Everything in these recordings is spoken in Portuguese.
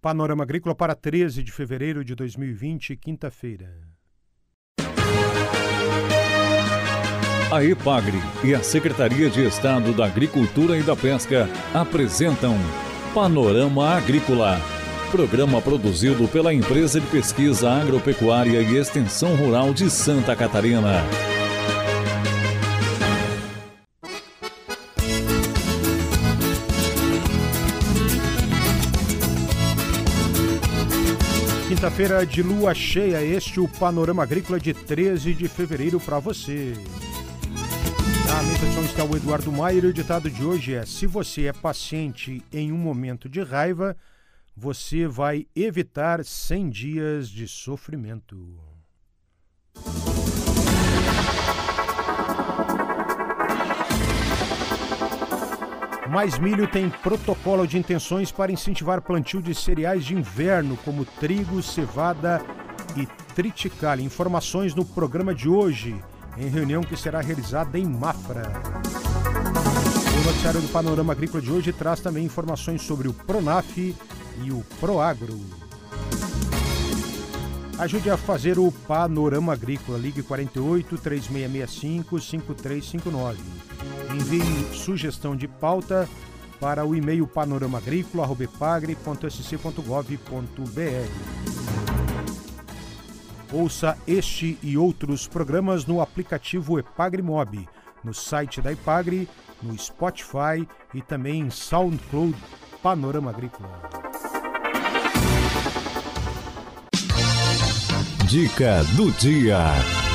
Panorama Agrícola para 13 de fevereiro de 2020, quinta-feira. A EPAGRE e a Secretaria de Estado da Agricultura e da Pesca apresentam Panorama Agrícola, programa produzido pela Empresa de Pesquisa Agropecuária e Extensão Rural de Santa Catarina. Quinta-feira de lua cheia, este é o Panorama Agrícola de 13 de fevereiro para você. Na mesa de som está o Eduardo Maier e o ditado de hoje é: se você é paciente em um momento de raiva, você vai evitar 100 dias de sofrimento. Mais Milho tem protocolo de intenções para incentivar plantio de cereais de inverno, como trigo, cevada e triticale. Informações no programa de hoje em reunião que será realizada em Mafra. O noticiário do Panorama Agrícola de hoje traz também informações sobre o Pronaf e o Proagro. Ajude a fazer o Panorama Agrícola. Ligue 48 3665 5359. Envie sugestão de pauta para o e-mail panoramaagrícola.sc.gov.br. Ouça este e outros programas no aplicativo Epagre Mob, no site da Epagre, no Spotify e também em SoundCloud Panorama Agrícola. Dica do dia.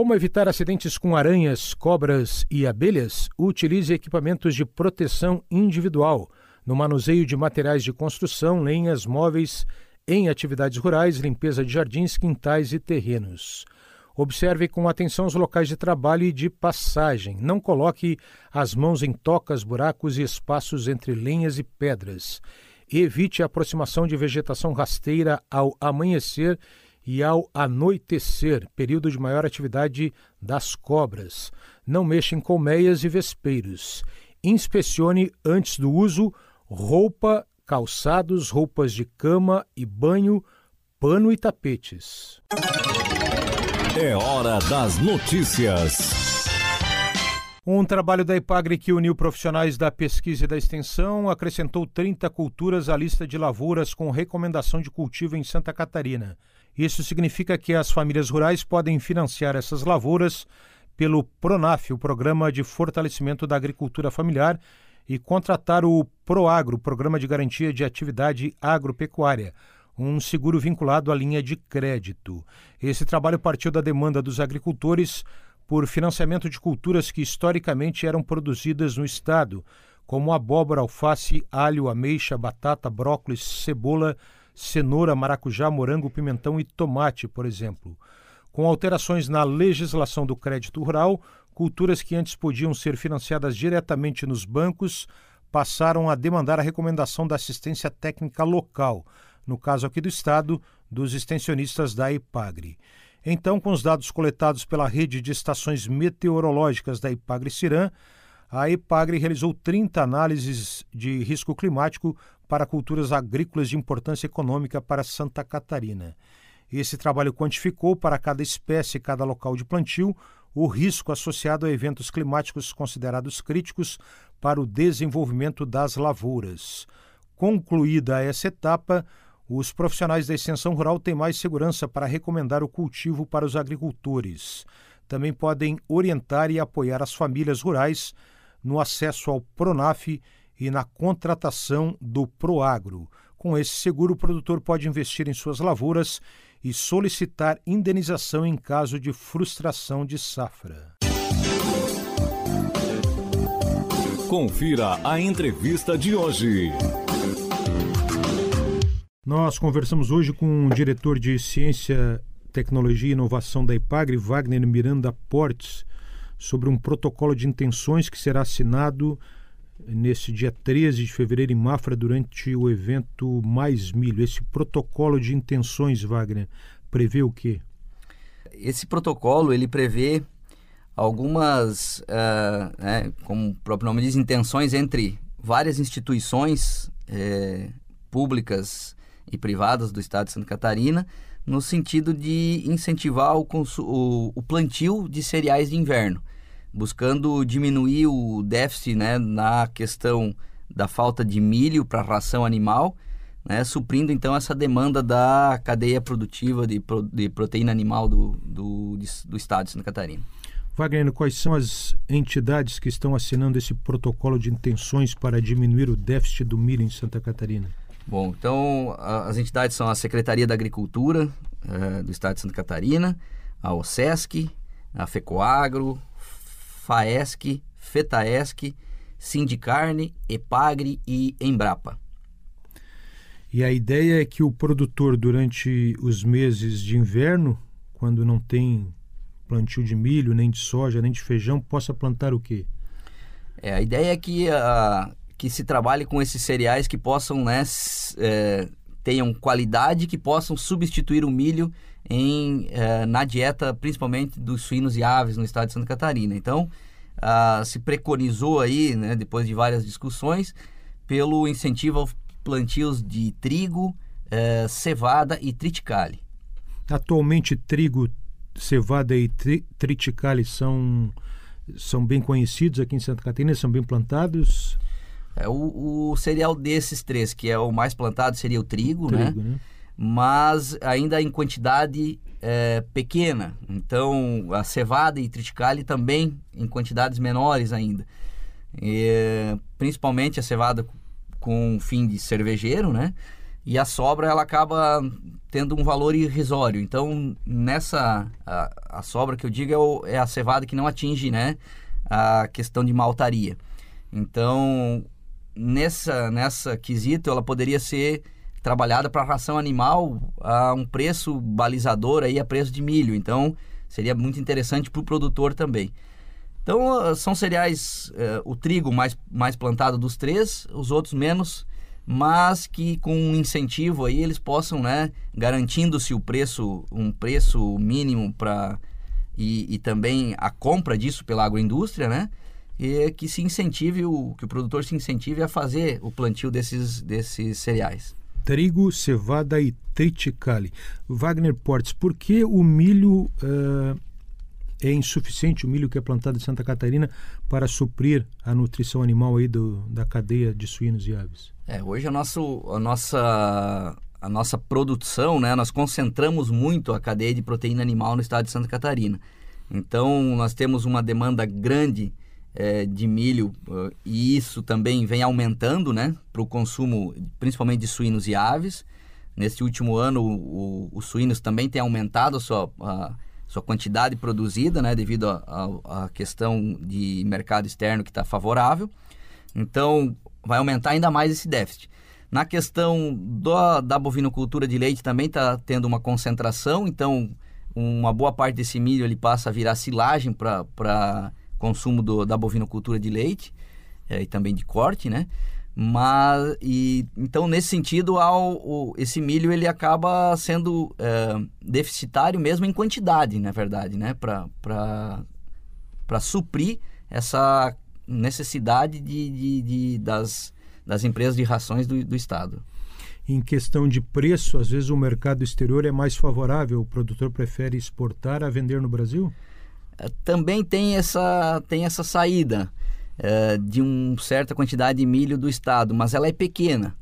Como evitar acidentes com aranhas, cobras e abelhas? Utilize equipamentos de proteção individual no manuseio de materiais de construção, lenhas, móveis em atividades rurais, limpeza de jardins, quintais e terrenos. Observe com atenção os locais de trabalho e de passagem. Não coloque as mãos em tocas, buracos e espaços entre lenhas e pedras. Evite a aproximação de vegetação rasteira ao amanhecer e ao anoitecer, período de maior atividade das cobras. Não mexa em colmeias e vespeiros. Inspecione antes do uso roupa calçados, roupas de cama e banho, pano e tapetes. É hora das notícias. Um trabalho da IPAGRE que uniu profissionais da pesquisa e da extensão acrescentou 30 culturas à lista de lavouras com recomendação de cultivo em Santa Catarina. Isso significa que as famílias rurais podem financiar essas lavouras pelo PRONAF, o Programa de Fortalecimento da Agricultura Familiar, e contratar o PROAGRO, Programa de Garantia de Atividade Agropecuária, um seguro vinculado à linha de crédito. Esse trabalho partiu da demanda dos agricultores por financiamento de culturas que historicamente eram produzidas no estado, como abóbora, alface, alho, ameixa, batata, brócolis, cebola, cenoura, maracujá, morango, pimentão e tomate, por exemplo. Com alterações na legislação do crédito rural, culturas que antes podiam ser financiadas diretamente nos bancos passaram a demandar a recomendação da assistência técnica local, no caso aqui do Estado, dos extensionistas da IPAGRE. Então, com os dados coletados pela rede de estações meteorológicas da IPAGRE Ciran, a IPAGRE realizou 30 análises de risco climático para culturas agrícolas de importância econômica para Santa Catarina. Esse trabalho quantificou para cada espécie e cada local de plantio o risco associado a eventos climáticos considerados críticos para o desenvolvimento das lavouras. Concluída essa etapa, os profissionais da extensão rural têm mais segurança para recomendar o cultivo para os agricultores. Também podem orientar e apoiar as famílias rurais no acesso ao Pronaf e na contratação do Proagro. Com esse seguro, o produtor pode investir em suas lavouras e solicitar indenização em caso de frustração de safra. Confira a entrevista de hoje. Nós conversamos hoje com o diretor de Ciência, Tecnologia e Inovação da IPAGRE, Wagner Miranda Portes, sobre um protocolo de intenções que será assinado nesse dia 13 de fevereiro em Mafra durante o evento Mais Milho. Esse protocolo de intenções, Wagner, prevê o quê? Esse protocolo ele prevê algumas, uh, né, como o próprio nome diz, intenções entre várias instituições, é, públicas e privadas do estado de Santa Catarina, no sentido de incentivar o, o, o plantio de cereais de inverno, buscando diminuir o déficit né, na questão da falta de milho para ração animal, né, suprindo então essa demanda da cadeia produtiva de, de proteína animal do, do, do estado de Santa Catarina. Wagner, quais são as entidades que estão assinando esse protocolo de intenções para diminuir o déficit do milho em Santa Catarina? Bom, então as entidades são a Secretaria da Agricultura eh, do Estado de Santa Catarina, a OSESC, a FECOAGRO, FAESC, FETAESC, Sindicarne, EPAGRE e Embrapa. E a ideia é que o produtor, durante os meses de inverno, quando não tem plantio de milho, nem de soja, nem de feijão, possa plantar o quê? É, a ideia é que, uh, que se trabalhe com esses cereais que possam, né, é, tenham qualidade, que possam substituir o milho em, uh, na dieta, principalmente dos suínos e aves no estado de Santa Catarina. Então, se preconizou aí, né, depois de várias discussões, pelo incentivo aos plantios de trigo, uh, cevada e triticale. Atualmente, trigo, cevada e tri triticale são, são bem conhecidos aqui em Santa Catarina, são bem plantados? É, o, o cereal desses três, que é o mais plantado, seria o trigo, né? trigo né? né? Mas ainda em quantidade é, pequena. Então, a cevada e triticale também em quantidades menores ainda. E, principalmente a cevada com fim de cervejeiro, né? E a sobra ela acaba tendo um valor irrisório. Então, nessa a, a sobra que eu digo é, o, é, a cevada que não atinge, né, a questão de maltaria. Então, nessa nessa quesito ela poderia ser trabalhada para ração animal a um preço balizador aí a preço de milho. Então, seria muito interessante para o produtor também. Então, são cereais, uh, o trigo mais, mais plantado dos três, os outros menos, mas que com um incentivo aí eles possam, né, garantindo-se o preço, um preço mínimo para e, e, também a compra disso pela agroindústria, né, e que se incentive o que o produtor se incentive a fazer o plantio desses desses cereais trigo, cevada e triticale. Wagner Portes, por que o milho uh, é insuficiente, o milho que é plantado em Santa Catarina, para suprir a nutrição animal aí do, da cadeia de suínos e aves? É, hoje a, nosso, a, nossa, a nossa produção, né, nós concentramos muito a cadeia de proteína animal no estado de Santa Catarina. Então, nós temos uma demanda grande é, de milho uh, e isso também vem aumentando né, para o consumo, principalmente de suínos e aves. Neste último ano, os suínos também têm aumentado a sua, a, sua quantidade produzida, né, devido à questão de mercado externo que está favorável. Então, vai aumentar ainda mais esse déficit. Na questão do, da bovinocultura de leite também está tendo uma concentração, então uma boa parte desse milho ele passa a virar silagem para consumo do, da bovinocultura de leite é, e também de corte, né? Mas e então nesse sentido ao, o, esse milho ele acaba sendo é, deficitário mesmo em quantidade, na verdade, né? Para suprir essa necessidade de, de, de, das, das empresas de rações do, do estado. Em questão de preço, às vezes o mercado exterior é mais favorável, o produtor prefere exportar a vender no Brasil? Também tem essa, tem essa saída é, de uma certa quantidade de milho do estado, mas ela é pequena.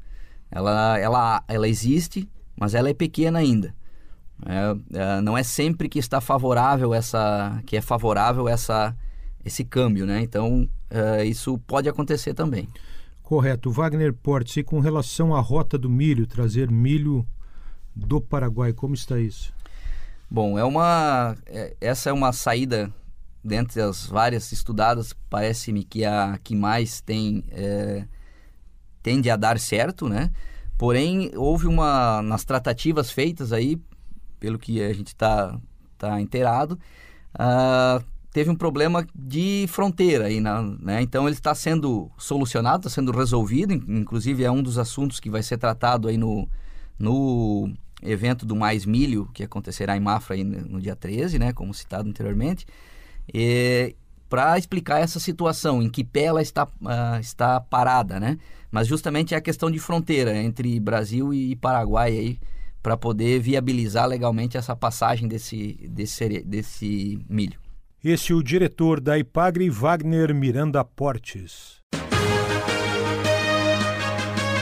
Ela, ela, ela existe, mas ela é pequena ainda. É, é, não é sempre que está favorável essa, que é favorável essa, esse câmbio, né? Então é, isso pode acontecer também. Correto, Wagner Portes. E com relação à rota do milho, trazer milho do Paraguai, como está isso? Bom, é uma é, essa é uma saída dentre as várias estudadas, parece-me que a que mais tem é, tende a dar certo, né? Porém, houve uma nas tratativas feitas aí, pelo que a gente está tá inteirado, uh, teve um problema de fronteira aí, na, né? Então ele está sendo solucionado, está sendo resolvido, inclusive é um dos assuntos que vai ser tratado aí no no evento do Mais Milho, que acontecerá em Mafra no dia 13, né, como citado anteriormente, para explicar essa situação, em que pé ela está, uh, está parada, né? Mas justamente é a questão de fronteira entre Brasil e Paraguai aí, para poder viabilizar legalmente essa passagem desse, desse, desse milho. Esse é o diretor da IPAGRE, Wagner Miranda Portes.